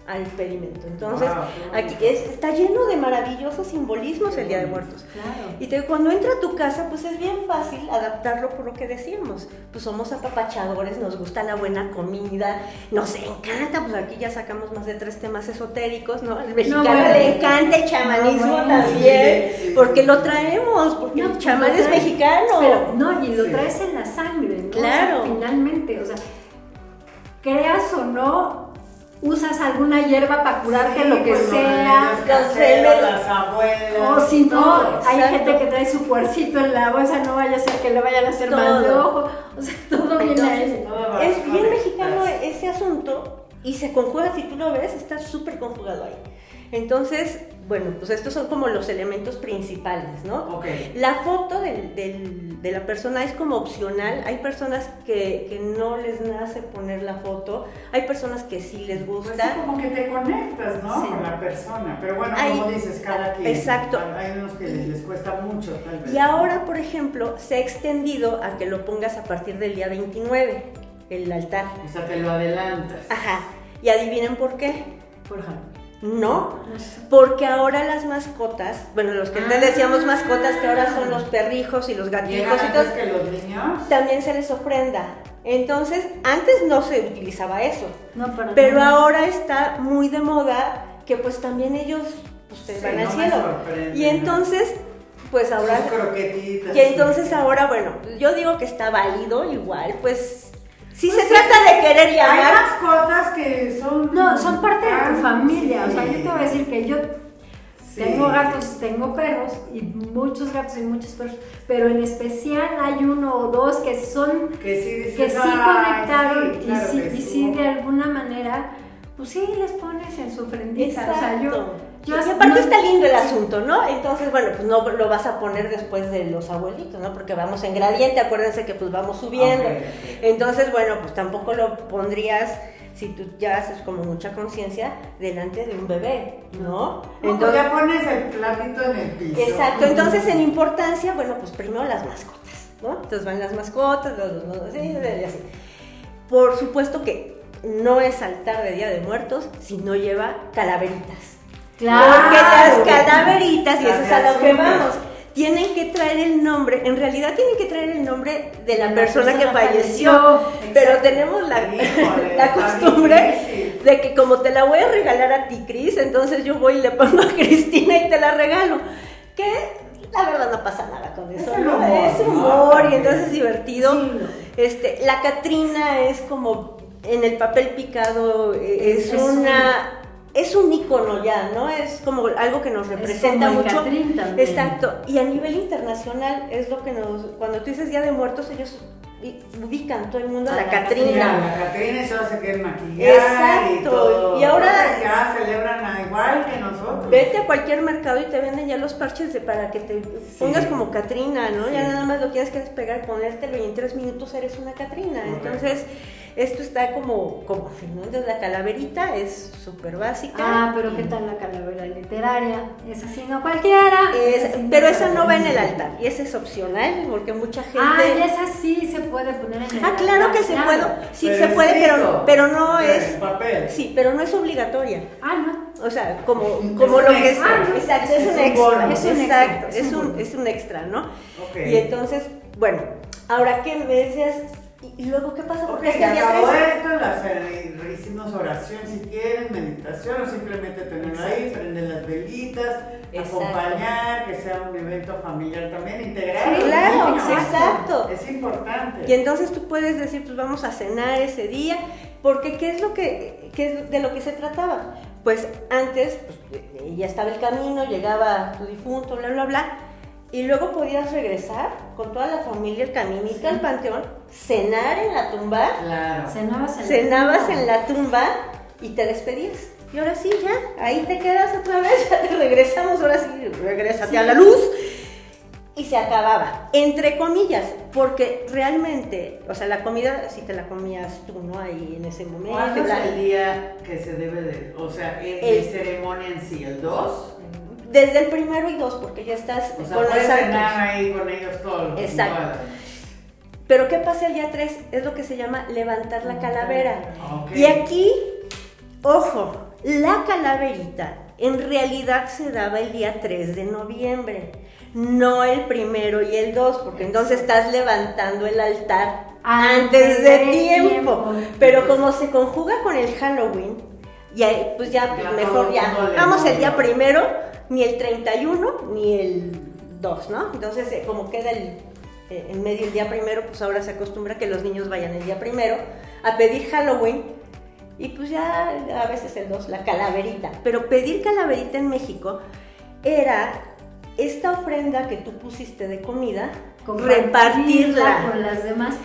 al experimento. Entonces, aquí está lleno de maravillosos simbolismos el Día de Muertos. Claro. Y cuando entra a tu casa, pues es bien fácil adaptarlo por lo que decíamos. Pues somos apapachadores, nos gusta la buena comida, nos encanta, pues aquí ya sacamos más de tres temas esotéricos, ¿no? Al mexicano le encanta el chamanismo también, porque lo traemos, porque el chamán es mexicano. Pero, no, y lo traes en la sangre, ¿no? Claro. finalmente, o sea, creas o no, usas alguna hierba para curarte lo que pues, sea. Los las abuelas. O si no, hay gente que trae su puercito en la bolsa, no vaya a ser que le vayan a hacer mal de ojo. O sea, todo viene ahí. Es bien mexicano ese asunto y se conjuga, si tú lo ves, está súper conjugado ahí. Entonces, bueno, pues estos son como los elementos principales, ¿no? La foto de la persona es como opcional. Hay personas que, no les nace poner la foto, hay personas que sí les pues gusta. Pues como que te conectas, ¿no? Con la persona. Pero bueno, como dices, cada quien. Exacto. Hay unos que les, cuesta mucho, tal vez. Y ahora, por ejemplo, se ha extendido a que lo pongas a partir del día 29, el altar. O sea, te lo adelantas. Ajá. Y adivinen por qué. Por ejemplo. No, porque ahora las mascotas, bueno, los que antes decíamos mascotas, que ahora son los perrijos y los gatitos y todo, que los niños? también se les ofrenda. Entonces, antes no se utilizaba eso, no, pero ahora está muy de moda que pues también ellos pues, van al cielo. Y entonces, pues ahora... Y entonces ahora, bueno, yo digo que está válido igual, pues si se trata de querer y amar. Hay mascotas que son. No, son parte de tu familia. O sea, yo te voy a decir que yo tengo gatos, tengo perros y muchos gatos y muchos perros, pero en especial hay uno o dos que son. Que sí, que sí conectaron y, sí, de alguna manera. Pues sí, les pones en su ofrendita. O sea, yo y aparte está lindo el asunto, ¿no? Entonces, bueno, pues no lo vas a poner después de los abuelitos, ¿no? Porque vamos en gradiente, acuérdense que pues vamos subiendo. Entonces, bueno, pues tampoco lo pondrías si tú ya haces como mucha conciencia delante de un bebé, ¿no? Entonces ya pones el platito en el piso. Exacto, entonces en importancia, bueno, pues primero las mascotas, ¿no? Entonces van las mascotas, los, los, así, así. Por supuesto que no es altar de Día de Muertos si no lleva calaveritas. Porque las cadaveritas, y eso es a lo que vamos, tienen que traer el nombre, en realidad tienen que traer el nombre de la, persona, que falleció, pero tenemos la, la costumbre de que como te la voy a regalar a ti, Cris, entonces yo voy y le pongo a Cristina y te la regalo. Que la verdad no pasa nada con eso, es, humor, y entonces es divertido. Este, la Catrina es como en el papel picado, eh, es, una es un icono ya, ¿no? Es como algo que nos representa mucho. Exacto. Y a nivel internacional es lo que nos. Cuando tú dices Día de Muertos, ellos ubican todo el mundo a, la, Catrina. La Catrina eso hace que maquillar Exacto. y todo. Y ahora ya celebran igual que nosotros. Vete a cualquier mercado y te venden ya los parches de, para que te pongas como Catrina, ¿no? Ya nada más lo tienes que despegar, ponerte y en tres minutos eres una Catrina. Entonces, Esto está como, como ¿no? Entonces la calaverita es súper básica. Ah, pero ¿qué tal la calavera literaria? Esa sí, no cualquiera. Es, pero esa no va en el altar y esa es opcional porque mucha gente... Ah, y esa sí se puede poner en el Ah, claro que se puede. Sí, se puede, pero, pero no es... papel. Sí, pero no es obligatoria. Ah, no. O sea, como, como lo que es... extra. exacto, es, Es un un extra. bono. Es un exacto, extra, es es un es un extra, ¿no? Ok. Y entonces, bueno, ahora que me decías... ¿Y y luego qué pasa? Porque es ya el día acabó 13. esto, las, hicimos oración si quieren, meditación o simplemente tenerlo ahí, prender las velitas, Exacto. acompañar, que sea un evento familiar también, integrar. Sí, claro, exacto. Es importante. Y entonces tú puedes decir, pues vamos a cenar ese día, porque ¿qué es lo que, qué es de lo que se trataba? Pues antes pues, ya estaba el camino, llegaba tu difunto, bla, bla, bla, y luego podías regresar con toda la familia el caminito al panteón, cenar en la tumba, Claro. Cenabas en cenabas en la tumba y te despedías. Y ahora sí, ya, ahí te quedas otra vez, ya te regresamos, ahora sí, regrésate a la luz. Y se acababa, entre comillas, porque realmente, o sea, la comida, si te la comías tú, ¿no? Ahí en ese momento. ¿Cuándo es el día que se debe de, o sea, el, ceremonia en sí? ¿El 2? Desde el primero y dos, porque ya estás O sea, con los puedes santos. cenar ahí con ellos todos. Exacto. Pero ¿qué pasa el día 3? Es lo que se llama levantar la calavera. Ok. Y aquí, ojo, la calaverita en realidad se daba el día 3 de noviembre, no el primero y el 2, porque entonces estás levantando el altar antes de tiempo. Pero como se conjuga con el Halloween, y ahí, pues ya, Ya mejor todo ya, vamos el día primero, ni el 31, ni el 2, ¿no? Entonces, eh, como queda el, eh, en medio el día primero, pues ahora se acostumbra que los niños vayan el día primero a pedir Halloween y pues ya a veces el 2, la calaverita. Pero pedir calaverita en México era esta ofrenda que tú pusiste de comida, repartirla con las demás.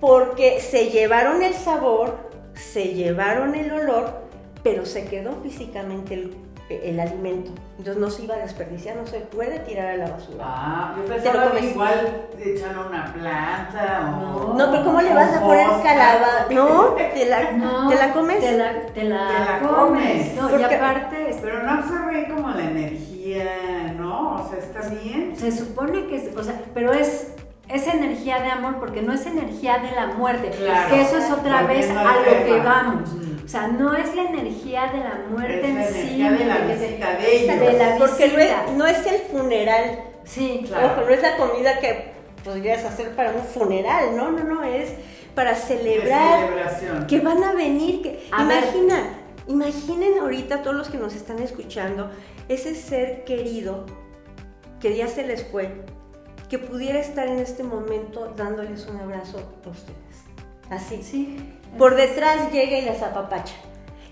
porque se llevaron el sabor, se llevaron el olor, pero se quedó físicamente el, el alimento. Entonces no se iba a desperdiciar, no se puede tirar a la basura. Ah, yo pensaba que igual echarle una planta o... No. No, pero ¿cómo le vas a poner calabaza? No, te la, No, te la comes. Te la, te la Te la comes. comes. No, y Porque- aparte, es- Pero no absorbe como la energía, ¿no? O sea, está bien. se supone que, es- o sea, pero es, es energía de amor porque no es energía de la muerte. Claro. Que eso es otra vez a lo que vamos. O sea, no es la energía de la muerte Es la en sí. de la visita de ellos. de la Porque no es, no es el funeral. Sí, Claro. Ojo, no es la comida que podrías hacer para un funeral. No, no, no, es para celebrar celebración. que van a venir. Que, A ver. imagina, imaginen ahorita todos los que nos están escuchando, ese ser querido que ya se les fue, que pudiera estar en este momento dándoles un abrazo a ustedes. Así. Sí. Por detrás llega y les apapacha.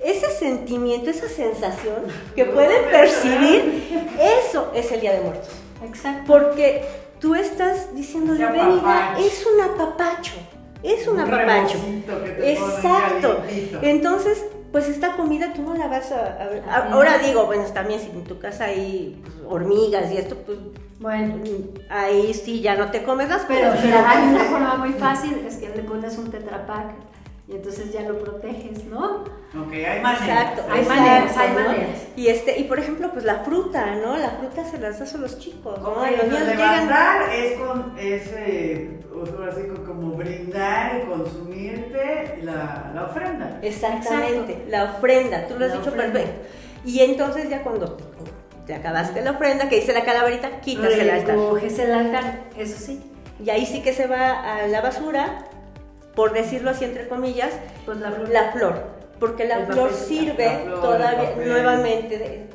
Ese sentimiento, esa sensación que pueden percibir, eso es el Día de Muertos. Exacto. Porque tú estás diciéndole, Ese ven, hija, apapacho. es un apapacho, es un Un apapacho. Exacto. Entonces, pues esta comida tú no la vas a, a. Ahora digo, bueno, también si en tu casa hay pues, hormigas y esto, pues Bueno, ahí sí ya no te comes las pero cosas. mira, hay una forma muy fácil, es que le pones un tetrapack y entonces ya lo proteges, ¿no? Ok, hay maneras. Exacto, Hay exacto, maneras, hay ¿no? maneras. Y este, y por ejemplo, pues la fruta, ¿no? La fruta se las das a los chicos, ¿no? Los niños llegan. levantar es, con, es eh, o sea, así co- como brindar y consumirte la, la ofrenda. Exactamente, Exacto. la ofrenda, tú lo has La dicho ofrenda. perfecto. Y entonces ya cuando te, te acabaste la ofrenda, que dice la calaverita, quitas el altar. Recoges el altar, eso sí. Y ahí sí que se va a la basura, por decirlo así entre comillas, Pues la flor. la flor. Porque la El flor papel, sirve la flor, el todavía nuevamente, de-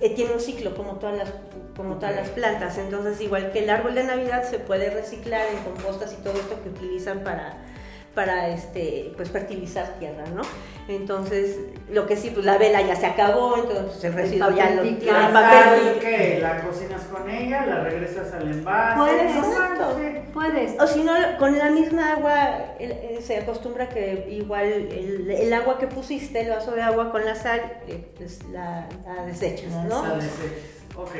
eh, tiene un ciclo como todas las como todas las plantas, entonces igual que el árbol de Navidad se puede reciclar en compostas y todo esto que utilizan para para este pues fertilizar tierra, ¿no? Entonces, lo que sí, pues la vela ya se acabó, entonces el residuo ya lo picado. tira La papel. la cocinas con ella, la regresas al envase. Puedes, sí. Puedes. O si no, con la misma agua eh, se acostumbra que igual el, el agua que pusiste, el vaso de agua con la sal, eh, pues la, la desechas, ¿no? Sal de ese- Ok.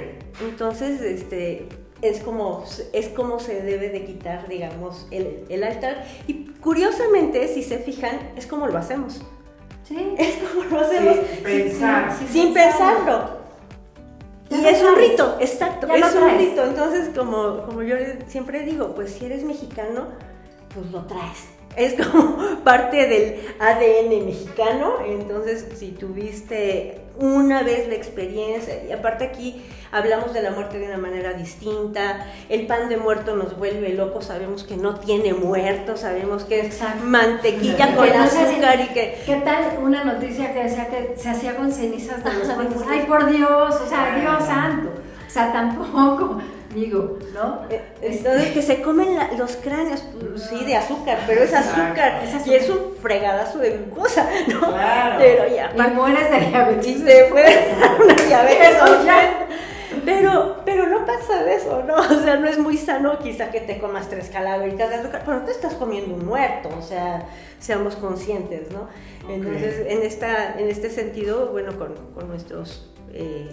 Entonces, este, es como, es como se debe de quitar, digamos, el, el altar. Y curiosamente, si se fijan, es como lo hacemos. Sí. Es como lo hacemos. Sí, pensar. sin, sin pensarlo. Ya Y es un rito, exacto, Ya es un rito. Entonces, como, como yo siempre digo, pues si eres mexicano, pues lo traes. Es como parte del ADN mexicano. Entonces, si tuviste una vez la experiencia, y aparte aquí hablamos de la muerte de una manera distinta, el pan de muerto nos vuelve locos, sabemos que no tiene muerto, sabemos que es mantequilla con no si- azúcar y que... ¿Qué tal una noticia que decía que se hacía con cenizas de los? ¡Ay, por Dios! O sea, Dios santo. O sea, tampoco, digo, ¿no? Eh, Entonces que se comen la- los cráneos, pues, sí, de azúcar, pero es azúcar, Es azúcar. y es un fregadazo de glucosa, ¿no? Claro. Pero ya, Y mueres de diabetes. te puede dar una diabetes. Eso ya. Pero, pero no pasa de eso, ¿no? O sea, no es muy sano quizá que te comas tres calaveritas de azúcar, pero te estás comiendo un muerto, o sea, seamos conscientes, ¿no? Entonces, en, esta, en este sentido, bueno, con, con nuestros eh,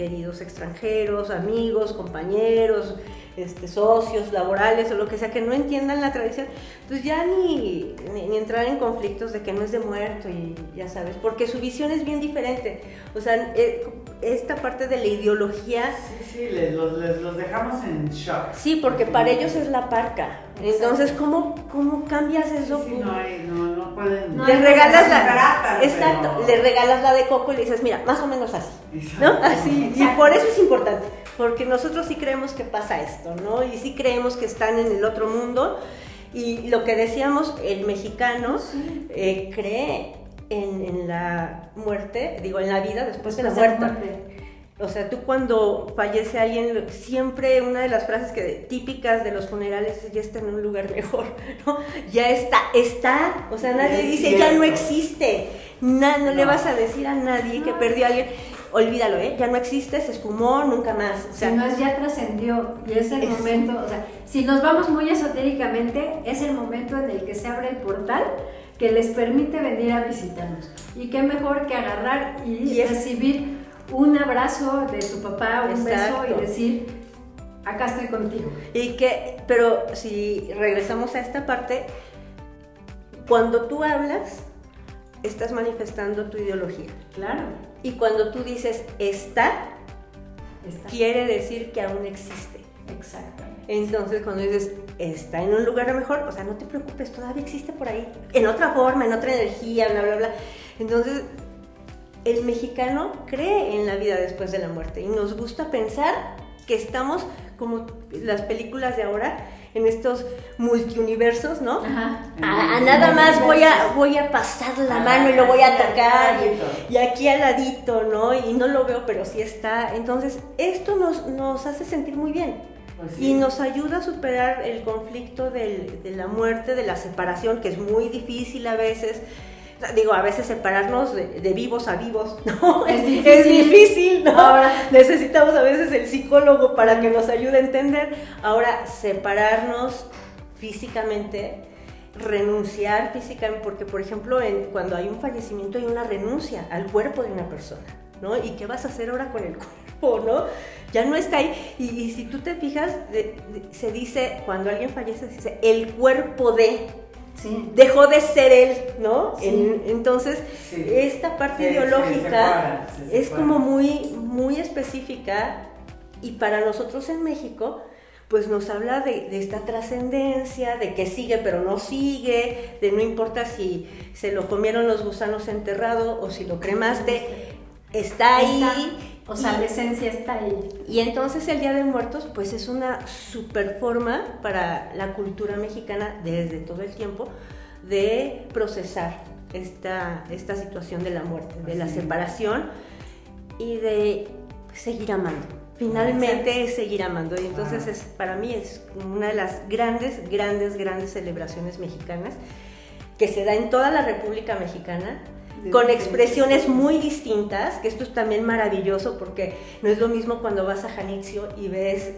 queridos extranjeros, amigos, compañeros, este, socios laborales o lo que sea, que no entiendan la tradición, pues ya ni, ni, entrar en conflictos de que no es de muerto y ya sabes, porque su visión es bien diferente. O sea, eh, esta parte de la ideología, Sí, sí, les, los, les- los dejamos en shock. sí, porque para ellos es la parca. Entonces, ¿cómo, cómo cambias eso? Sí, sí, no, hay, no, no pueden. No le regalas la tratan, exacto, pero- le regalas la de coco y le dices, mira, más o menos así. Exacto. ¿no? Así, y por eso es importante, porque nosotros sí creemos que pasa esto, ¿no? Y sí creemos que están en el otro mundo. Y lo que decíamos, el mexicano eh, cree en, en la muerte, digo, en la vida después de la muerte. O sea, tú cuando fallece alguien, siempre una de las frases que típicas de los funerales es ya está en un lugar mejor, ¿no? Ya está, está, o sea, nadie Es dice ya no existe, Na- no, le vas a decir a nadie que perdió a alguien, olvídalo, ¿eh? Ya no existe, se esfumó, nunca más. O sea, si no es ya trascendió y es el Es- momento, o sea, si nos vamos muy esotéricamente, es el momento en el que se abre el portal que les permite venir a visitarnos. Y qué mejor que agarrar y, Y es- recibir un abrazo de tu papá, un Exacto. beso y decir, acá estoy contigo. Y que, pero si regresamos a esta parte, cuando tú hablas, estás manifestando tu ideología. Claro, Y cuando tú dices está, está. quiere decir que aún existe. Exactamente. Entonces, cuando dices, está en un lugar mejor, o sea, no te preocupes, todavía existe por ahí, en otra forma, en otra energía, bla, bla, bla. Entonces, el mexicano cree en la vida después de la muerte y nos gusta pensar que estamos, como las películas de ahora, en estos multiuniversos, ¿no? Ajá. A, a nada más voy a, voy a pasar la Ah, mano y lo voy a tocar y, y aquí al ladito, ¿no? Y no lo veo, pero sí está. Entonces, esto nos, nos hace sentir muy bien. Pues sí. Y nos ayuda a superar el conflicto del- de la muerte, de la separación, que es muy difícil a veces. Digo, a veces separarnos de, de vivos a vivos, ¿no? Es Es difícil. difícil, ¿no? Ahora- Necesitamos a veces el psicólogo para que nos ayude a entender. Ahora, separarnos físicamente, renunciar físicamente, porque por ejemplo, en- cuando hay un fallecimiento hay una renuncia al cuerpo de una persona, ¿no? ¿Y qué vas a hacer ahora con el cuerpo, no? Ya no está ahí. Y, y si tú te fijas, de- de- se dice, cuando alguien fallece, se dice, el cuerpo de, Sí. dejó de ser él, ¿no? Sí. En- entonces, Sí. esta parte ideológica se es como muy, muy específica y para nosotros en México, pues nos habla de, de esta trascendencia, de que sigue pero no sigue, de no importa si se lo comieron los gusanos enterrado o si lo cremaste, está ahí. Está- o sea, la esencia está ahí. y entonces el Día de Muertos pues es una super forma para la cultura mexicana desde todo el tiempo de procesar esta, esta situación de la muerte, de la separación y de seguir amando. Finalmente es seguir amando y entonces es, para mí es una de las grandes, grandes, grandes celebraciones mexicanas que se da en toda la República Mexicana con expresiones muy distintas, que esto es también maravilloso porque no es lo mismo cuando vas a Janitzio y ves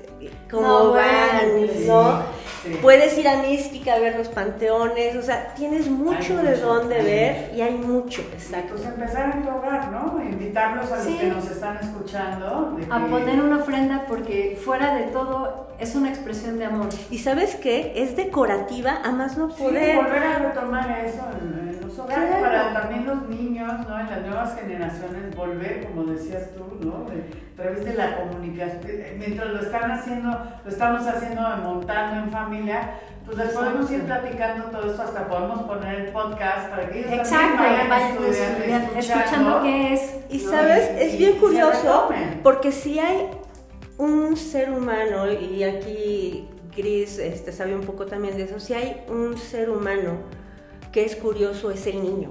cómo No, van, bueno, ¿no? sí. Puedes ir a Mística a ver los panteones, o sea, tienes mucho Hay de mucho, dónde ver y hay mucho, Pues exacto. empezar en tu hogar, ¿no? Invitarlos a los Sí. que nos están escuchando. de A que- poner una ofrenda porque fuera de todo es una expresión de amor. Y sabes qué, es decorativa a más no Sí, poder. volver a retomar eso en, Claro. para también los niños, ¿no? En las nuevas generaciones, volver, como decías tú, ¿no? De- a través de la comunicación. eh, Mientras lo están haciendo, lo estamos haciendo montando en familia, pues les podemos ir platicando todo esto, hasta podemos poner el podcast para que ellos Exacto, también vayan, vayan estudiando, estudiando, escuchando. escuchando qué es. Y No, sabes, y- es y- bien curioso porque si hay un ser humano, y aquí Gris este, sabe un poco también de eso, si hay un ser humano que es curioso es el niño.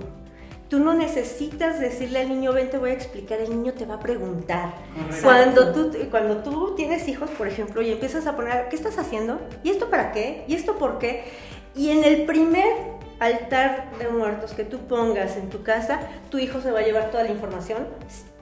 Tú no necesitas decirle al niño, ven, te voy a explicar, el niño te va a preguntar. Correcto. Cuando tú, cuando tú tienes hijos, por ejemplo, y empiezas a poner, ¿qué estás haciendo? ¿Y esto para qué? ¿Y esto por qué? Y en el primer altar de muertos que tú pongas en tu casa, tu hijo se va a llevar toda la información.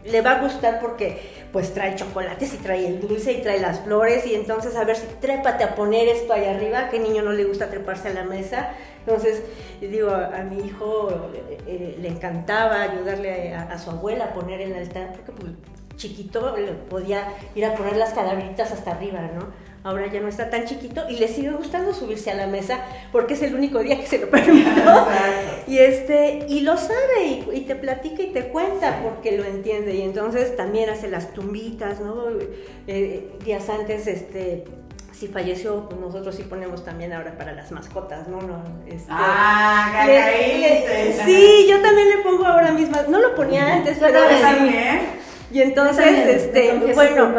Le va a gustar porque pues trae chocolates y trae el dulce y trae las flores y entonces a ver si trépate a poner esto ahí arriba, ¿qué niño no le gusta treparse a la mesa? Entonces, digo, a, a mi hijo eh, eh, le encantaba ayudarle a, a su abuela a poner el altar porque pues, chiquito le podía ir a poner las calaveritas hasta arriba, ¿no? Ahora ya no está tan chiquito y le sigue gustando subirse a la mesa porque es el único día que se lo permitió. Y este, y lo sabe, y, y te platica y te cuenta porque lo entiende. Y entonces también hace las tumbitas, ¿no? Eh, días antes, este, si falleció, pues nosotros sí ponemos también ahora para las mascotas, ¿no? no este, Ah, le- sí, yo también le pongo ahora mismo. No lo ponía antes, Yo pero también. Y entonces, también, este, bueno,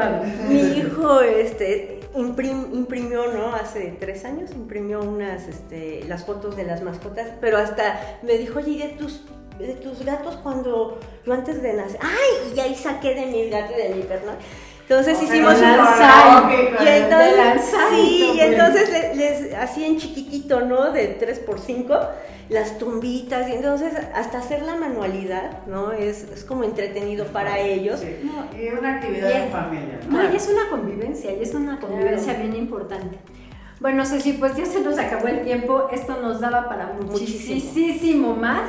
mi hijo, este, imprim- imprimió, ¿no? Hace tres años imprimió unas, este, las fotos de las mascotas, pero hasta me dijo, oye, ¿y de tus, de tus gatos cuando yo antes de nacer, ay, y ahí saqué de mis gatos y de mi perro. Entonces hicimos de un lanzar, y entonces, de lanzar, sí, y entonces le- les hacía en chiquitito, ¿no? De 3x5, las tumbitas, y entonces hasta hacer la manualidad, ¿no? Es, es como entretenido para ellos. Sí. Y una actividad Bien. en familia. ¿no? No, y es una convivencia, y es una convivencia bien importante. Bueno, Ceci, pues ya se nos acabó el tiempo, esto nos daba para Muchísimo. muchísimo más.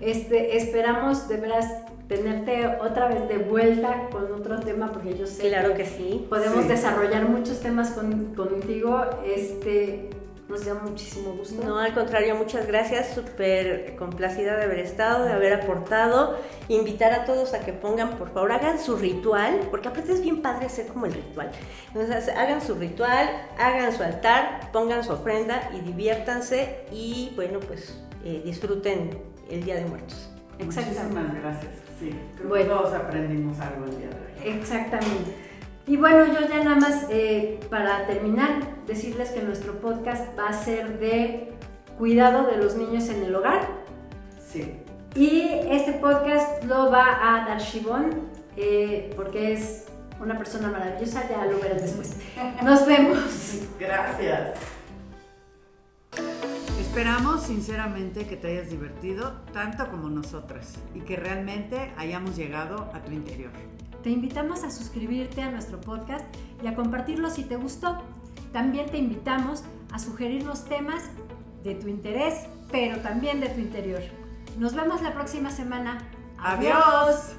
Este, esperamos de veras tenerte otra vez de vuelta con otro tema, porque yo sé Claro que sí. podemos Sí. desarrollar muchos temas con- contigo. Este, nos da muchísimo gusto. No, al contrario, muchas gracias, súper complacida de haber estado, de haber aportado. Invitar a todos a que pongan, por favor, hagan su ritual, porque aparte es bien padre hacer como el ritual. Entonces, hagan su ritual, hagan su altar, pongan su ofrenda y diviértanse y, bueno, pues eh, disfruten el Día de Muertos. Exactamente. Muchísimas gracias. Sí, creo Bueno. que todos aprendimos algo el día de hoy. Exactamente. Y bueno, yo ya nada más eh, para terminar, decirles que nuestro podcast va a ser de cuidado de los niños en el hogar. Sí. Y este podcast lo va a dar Shibón, eh, porque es una persona maravillosa, ya lo verán después. Nos vemos. Gracias. Esperamos sinceramente que te hayas divertido tanto como nosotras y que realmente hayamos llegado a tu interior. Te invitamos a suscribirte a nuestro podcast y a compartirlo si te gustó. También te invitamos a sugerirnos temas de tu interés, pero también de tu interior. Nos vemos la próxima semana. ¡Adiós!